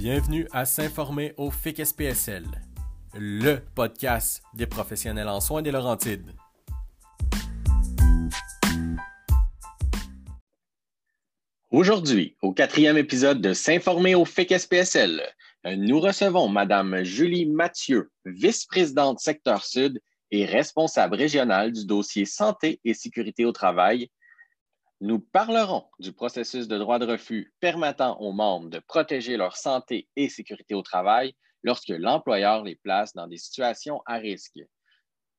Bienvenue à S'informer au FIC SPSL, le podcast des professionnels en soins des Laurentides. Aujourd'hui, au quatrième épisode de S'informer au FIC SPSL, nous recevons Madame Julie Mathieu, vice-présidente secteur sud et responsable régionale du dossier santé et sécurité au travail nous parlerons du processus de droit de refus permettant aux membres de protéger leur santé et sécurité au travail lorsque l'employeur les place dans des situations à risque.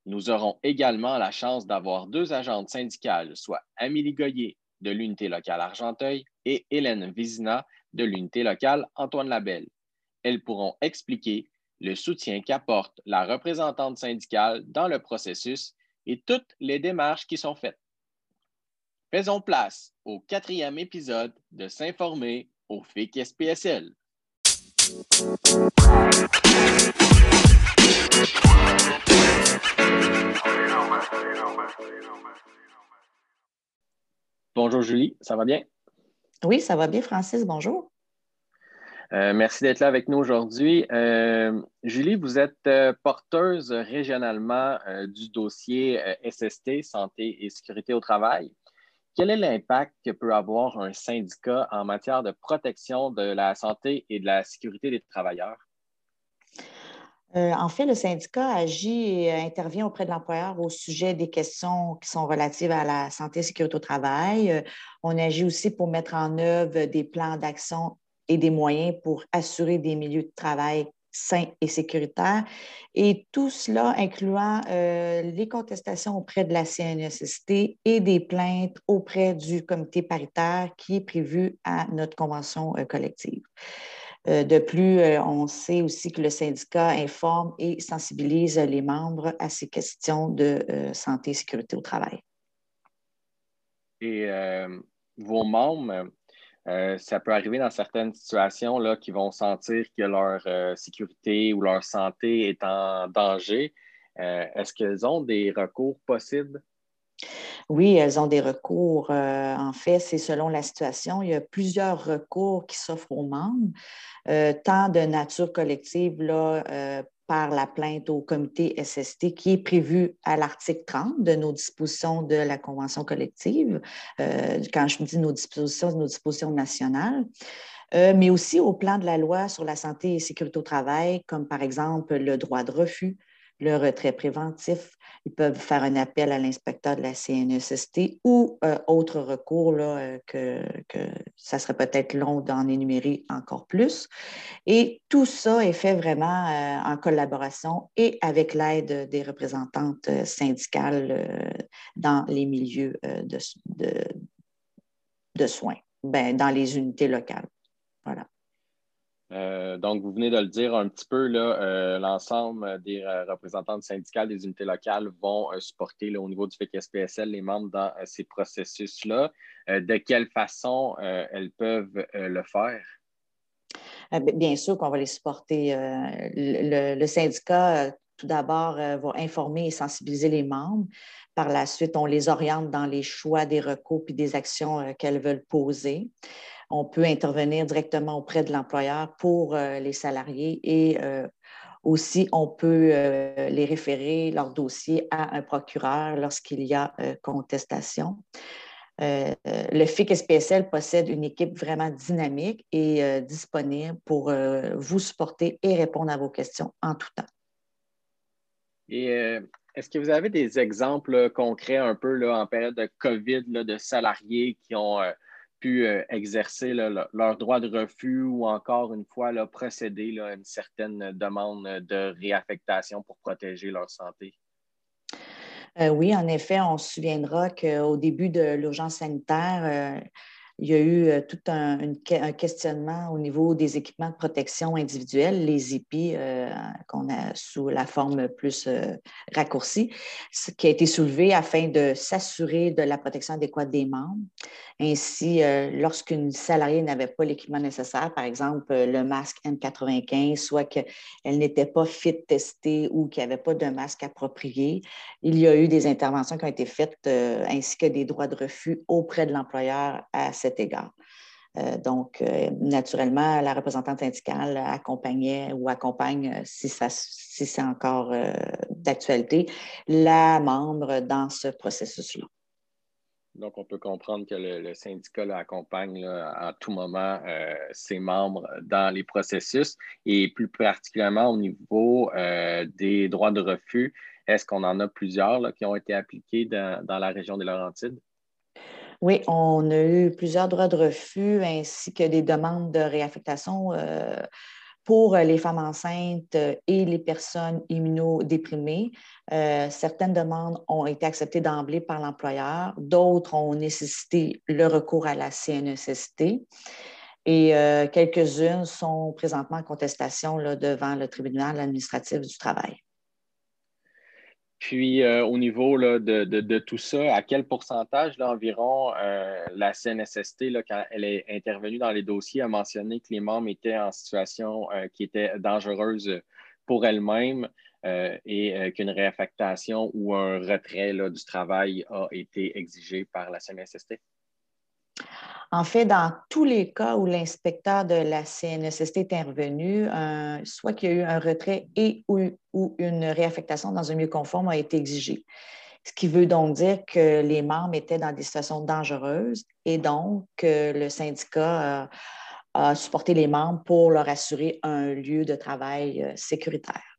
Nous aurons également la chance d'avoir deux agentes syndicales, soit Amélie Goyer de l'unité locale Argenteuil et Hélène Vizina de l'unité locale Antoine Labelle. Elles pourront expliquer le soutien qu'apporte la représentante syndicale dans le processus et toutes les démarches qui sont faites. Faisons place au quatrième épisode de S'informer au FIC SPSL. Bonjour Julie, ça va bien? Oui, ça va bien, Francis. Bonjour. Euh, merci d'être là avec nous aujourd'hui. Euh, Julie, vous êtes euh, porteuse régionalement du dossier SST, Santé et Sécurité au travail. Quel est l'impact que peut avoir un syndicat en matière de protection de la santé et de la sécurité des travailleurs? Euh, en fait, le syndicat agit et intervient auprès de l'employeur au sujet des questions qui sont relatives à la santé et sécurité au travail. Euh, on agit aussi pour mettre en œuvre des plans d'action et des moyens pour assurer des milieux de travail sain et sécuritaire. Et tout cela incluant euh, les contestations auprès de la CNSST et des plaintes auprès du comité paritaire qui est prévu à notre convention euh, collective. Euh, de plus, on sait aussi que le syndicat informe et sensibilise les membres à ces questions de santé et sécurité au travail. Et vos membres, euh, ça peut arriver dans certaines situations là, qui vont sentir que leur euh, sécurité ou leur santé est en danger. Euh, est-ce qu'elles ont des recours possibles? Oui, elles ont des recours. en fait, c'est selon la situation. Il y a plusieurs recours qui s'offrent aux membres, tant de nature collective là, par la plainte au comité SST qui est prévu à l'article 30 de nos dispositions de la Convention collective. Euh, quand je me dis nos dispositions, nos dispositions nationales. Euh, mais aussi au plan de la loi sur la santé et sécurité au travail, comme par exemple le droit de refus, le retrait préventif. Ils peuvent faire un appel à l'inspecteur de la CNSST ou euh, autre recours là, euh, que, ça serait peut-être long d'en énumérer encore plus. Et tout ça est fait vraiment euh, en collaboration et avec l'aide des représentantes syndicales dans les milieux de, de, de soins, ben, dans les unités locales. Voilà. Euh, donc, vous venez de le dire un petit peu, euh, l'ensemble des euh, représentantes syndicales des unités locales vont supporter au niveau du FIC-SPSL les membres dans ces processus-là. de quelle façon elles peuvent le faire? Bien sûr qu'on va les supporter. Le, syndicat, tout d'abord, va informer et sensibiliser les membres. Par la suite, on les oriente dans les choix des recours et des actions qu'elles veulent poser on peut intervenir directement auprès de l'employeur pour euh, les salariés et euh, aussi on peut euh, les référer, leur dossier, à un procureur lorsqu'il y a contestation. le FIC SPSL possède une équipe vraiment dynamique et disponible pour vous supporter et répondre à vos questions en tout temps. Et est-ce que vous avez des exemples concrets un peu en période de COVID de salariés qui ont pu euh, exercer leur droit de refus ou encore une fois procéder à une certaine demande de réaffectation pour protéger leur santé? Euh, oui, en effet, on se souviendra qu'au début de l'urgence sanitaire, euh, il y a eu euh, tout un, questionnement au niveau des équipements de protection individuelle, les EPI, euh, qu'on a sous la forme plus euh, raccourcie, qui a été soulevé afin de s'assurer de la protection adéquate des membres. Ainsi, lorsqu'une salariée n'avait pas l'équipement nécessaire, par exemple le masque N95, soit qu'elle n'était pas fit testée ou qu'il n'y avait pas de masque approprié, il y a eu des interventions qui ont été faites ainsi que des droits de refus auprès de l'employeur à cette égard. donc, naturellement, la représentante syndicale accompagnait ou accompagne, si, si c'est encore d'actualité, la membre dans ce processus-là. Donc, on peut comprendre que le, syndicat accompagne à tout moment euh, ses membres dans les processus et plus particulièrement au niveau euh, des droits de refus. Est-ce qu'on en a plusieurs qui ont été appliqués dans, la région des Laurentides? Oui, on a eu plusieurs droits de refus ainsi que des demandes de réaffectation. Euh, pour les femmes enceintes et les personnes immunodéprimées, euh, certaines demandes ont été acceptées d'emblée par l'employeur, d'autres ont nécessité le recours à la CNESST et euh, quelques-unes sont présentement en contestation devant le tribunal administratif du travail. Puis, euh, au niveau de, tout ça, à quel pourcentage environ euh, la CNSST, quand elle est intervenue dans les dossiers, a mentionné que les membres étaient en situation euh, qui était dangereuse pour elles-mêmes et qu'une réaffectation ou un retrait du travail a été exigé par la CNSST? En fait, dans tous les cas où l'inspecteur de la CNSST est intervenu, soit qu'il y a eu un retrait et ou, une réaffectation dans un milieu conforme a été exigé. Ce qui veut donc dire que les membres étaient dans des situations dangereuses et donc le syndicat a supporté les membres pour leur assurer un lieu de travail euh, sécuritaire.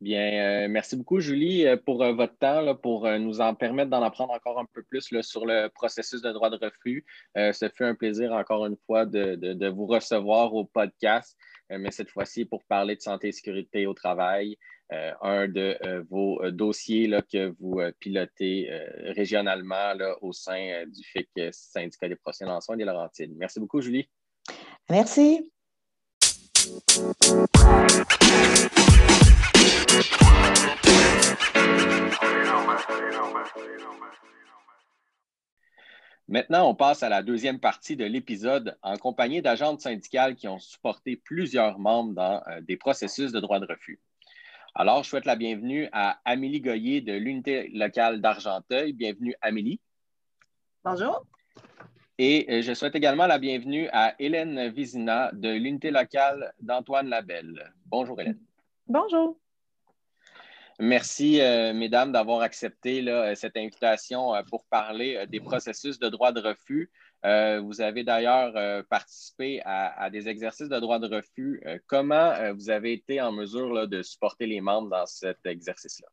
Bien, euh, merci beaucoup, Julie, euh, pour euh, votre temps, pour nous en permettre d'en apprendre encore un peu plus sur le processus de droit de refus. ce fut un plaisir, encore une fois, de, vous recevoir au podcast, mais cette fois-ci pour parler de santé et sécurité au travail, un de vos dossiers que vous pilotez régionalement au sein du FIC Syndicat des professionnels en soins des Laurentides. Merci beaucoup, Julie. Merci. Maintenant, on passe à la deuxième partie de l'épisode en compagnie d'agentes syndicales qui ont supporté plusieurs membres dans euh, des processus de droit de refus. Alors, je souhaite la bienvenue à Amélie Goyer de l'unité locale d'Argenteuil. Bienvenue, Amélie. Bonjour. Et euh, je souhaite également la bienvenue à Hélène Vizina de l'unité locale d'Antoine Labelle. Bonjour, Hélène. Bonjour. Merci, euh, mesdames, d'avoir accepté euh, cette invitation euh, pour parler des processus de droit de refus. vous avez d'ailleurs participé à, des exercices de droit de refus. comment vous avez été en mesure de supporter les membres dans cet exercice-là?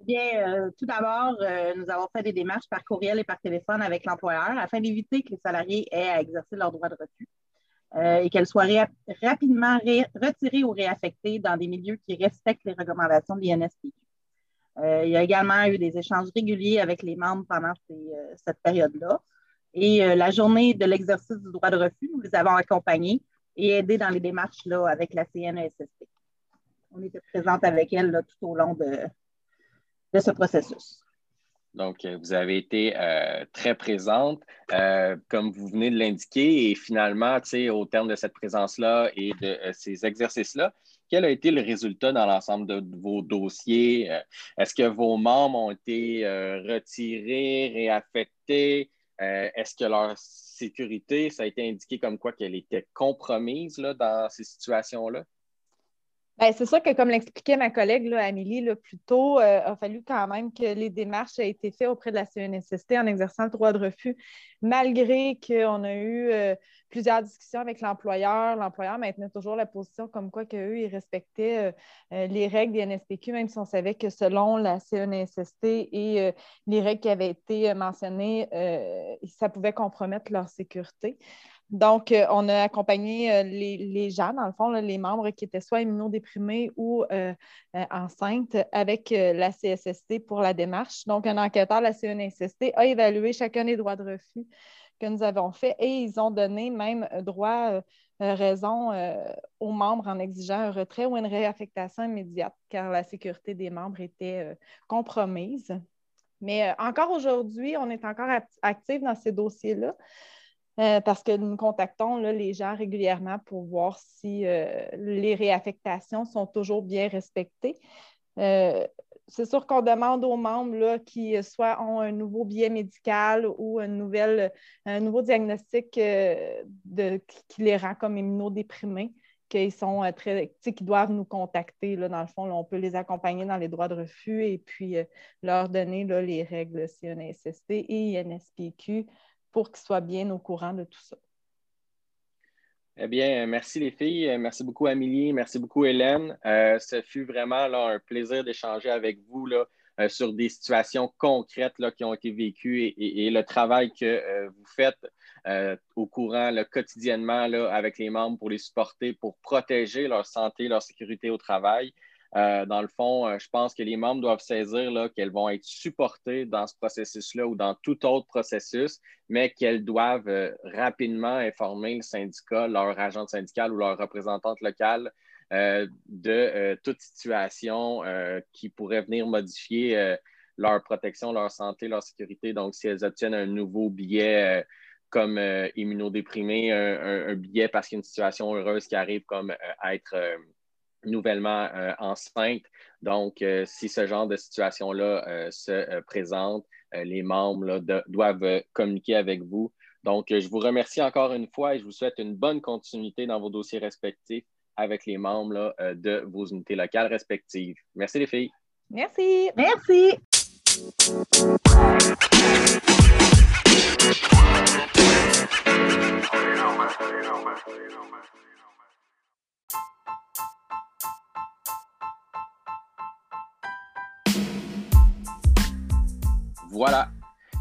Bien, tout d'abord, nous avons fait des démarches par courriel et par téléphone avec l'employeur afin d'éviter que les salariés aient à exercer leur droit de refus. Euh, et qu'elle soit rapidement retirée ou réaffectée dans des milieux qui respectent les recommandations de l'INSPQ. Euh, il y a également eu des échanges réguliers avec les membres pendant euh, cette période-là. Et la journée de l'exercice du droit de refus, nous les avons accompagnés et aidés dans les démarches là, avec la CNESSP. On était présente avec elle tout au long de ce processus. Donc, euh, vous avez été euh, très présente, euh, comme vous venez de l'indiquer, et finalement, au terme de cette présence-là et de ces exercices-là, quel a été le résultat dans l'ensemble de, vos dossiers? Est-ce que vos membres ont été retirés, réaffectés? Est-ce que leur sécurité, ça a été indiqué comme quoi qu'elle était compromise là, dans ces situations-là? Ben, c'est sûr que, comme l'expliquait ma collègue Amélie plus tôt, euh, il a fallu quand même que les démarches aient été faites auprès de la CNSST en exerçant le droit de refus, malgré qu'on a eu euh, plusieurs discussions avec l'employeur. L'employeur maintenait toujours la position comme quoi qu'eux, ils respectaient euh, les règles des NSPQ, même si on savait que selon la CNSST et les règles qui avaient été mentionnées, ça pouvait compromettre leur sécurité. Donc, euh, on a accompagné euh, les, gens, dans le fond, les membres qui étaient soit immunodéprimés ou euh, enceintes avec la CSST pour la démarche. Donc, un enquêteur de la CNSST a évalué chacun des droits de refus que nous avons faits et ils ont donné même droit, raison aux membres en exigeant un retrait ou une réaffectation immédiate car la sécurité des membres était compromise. Mais encore aujourd'hui, on est encore actif dans ces dossiers-là. Euh, parce que nous contactons les gens régulièrement pour voir si euh, les réaffectations sont toujours bien respectées. Euh, c'est sûr qu'on demande aux membres là, qui soit ont un nouveau billet médical ou un nouveau diagnostic qui les rend comme immunodéprimés qu'ils sont très, doivent nous contacter. Là, dans le fond, on peut les accompagner dans les droits de refus et puis leur donner là, les règles CNSST et INSPQ pour qu'ils soient bien au courant de tout ça. Eh bien, merci les filles. Merci beaucoup, Amélie. Merci beaucoup, Hélène. Euh, ce fut vraiment là, un plaisir d'échanger avec vous là, sur des situations concrètes là, qui ont été vécues et, le travail que vous faites euh, au courant quotidiennement là, avec les membres pour les supporter, pour protéger leur santé, leur sécurité au travail. Euh, dans le fond, euh, je pense que les membres doivent saisir qu'elles vont être supportées dans ce processus-là ou dans tout autre processus, mais qu'elles doivent rapidement informer le syndicat, leur agent syndical ou leur représentante locale de toute situation qui pourrait venir modifier leur protection, leur santé, leur sécurité. Donc, si elles obtiennent un nouveau billet comme euh, immunodéprimé, un, billet parce qu'il y a une situation heureuse qui arrive comme euh, être euh, nouvellement enceinte. Donc, si ce genre de situation-là se présente, les membres doivent communiquer avec vous. Donc, je vous remercie encore une fois et je vous souhaite une bonne continuité dans vos dossiers respectifs avec les membres de vos unités locales respectives. Merci les filles. Merci. Merci. Voilà,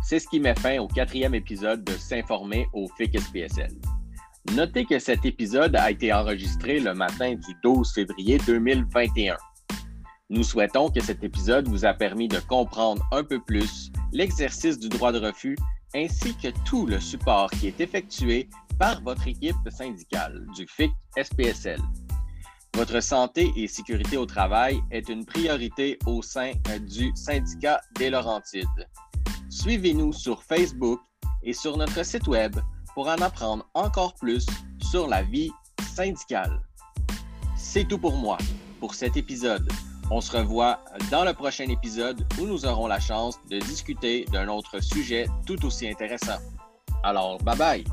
c'est ce qui met fin au quatrième épisode de S'informer au FIC SPSL. Notez que cet épisode a été enregistré le matin du 12 février 2021. Nous souhaitons que cet épisode vous a permis de comprendre un peu plus l'exercice du droit de refus ainsi que tout le support qui est effectué par votre équipe syndicale du FIC SPSL. Votre santé et sécurité au travail est une priorité au sein du syndicat des Laurentides. Suivez-nous sur Facebook et sur notre site Web pour en apprendre encore plus sur la vie syndicale. C'est tout pour moi pour cet épisode. On se revoit dans le prochain épisode où nous aurons la chance de discuter d'un autre sujet tout aussi intéressant. Alors, bye bye!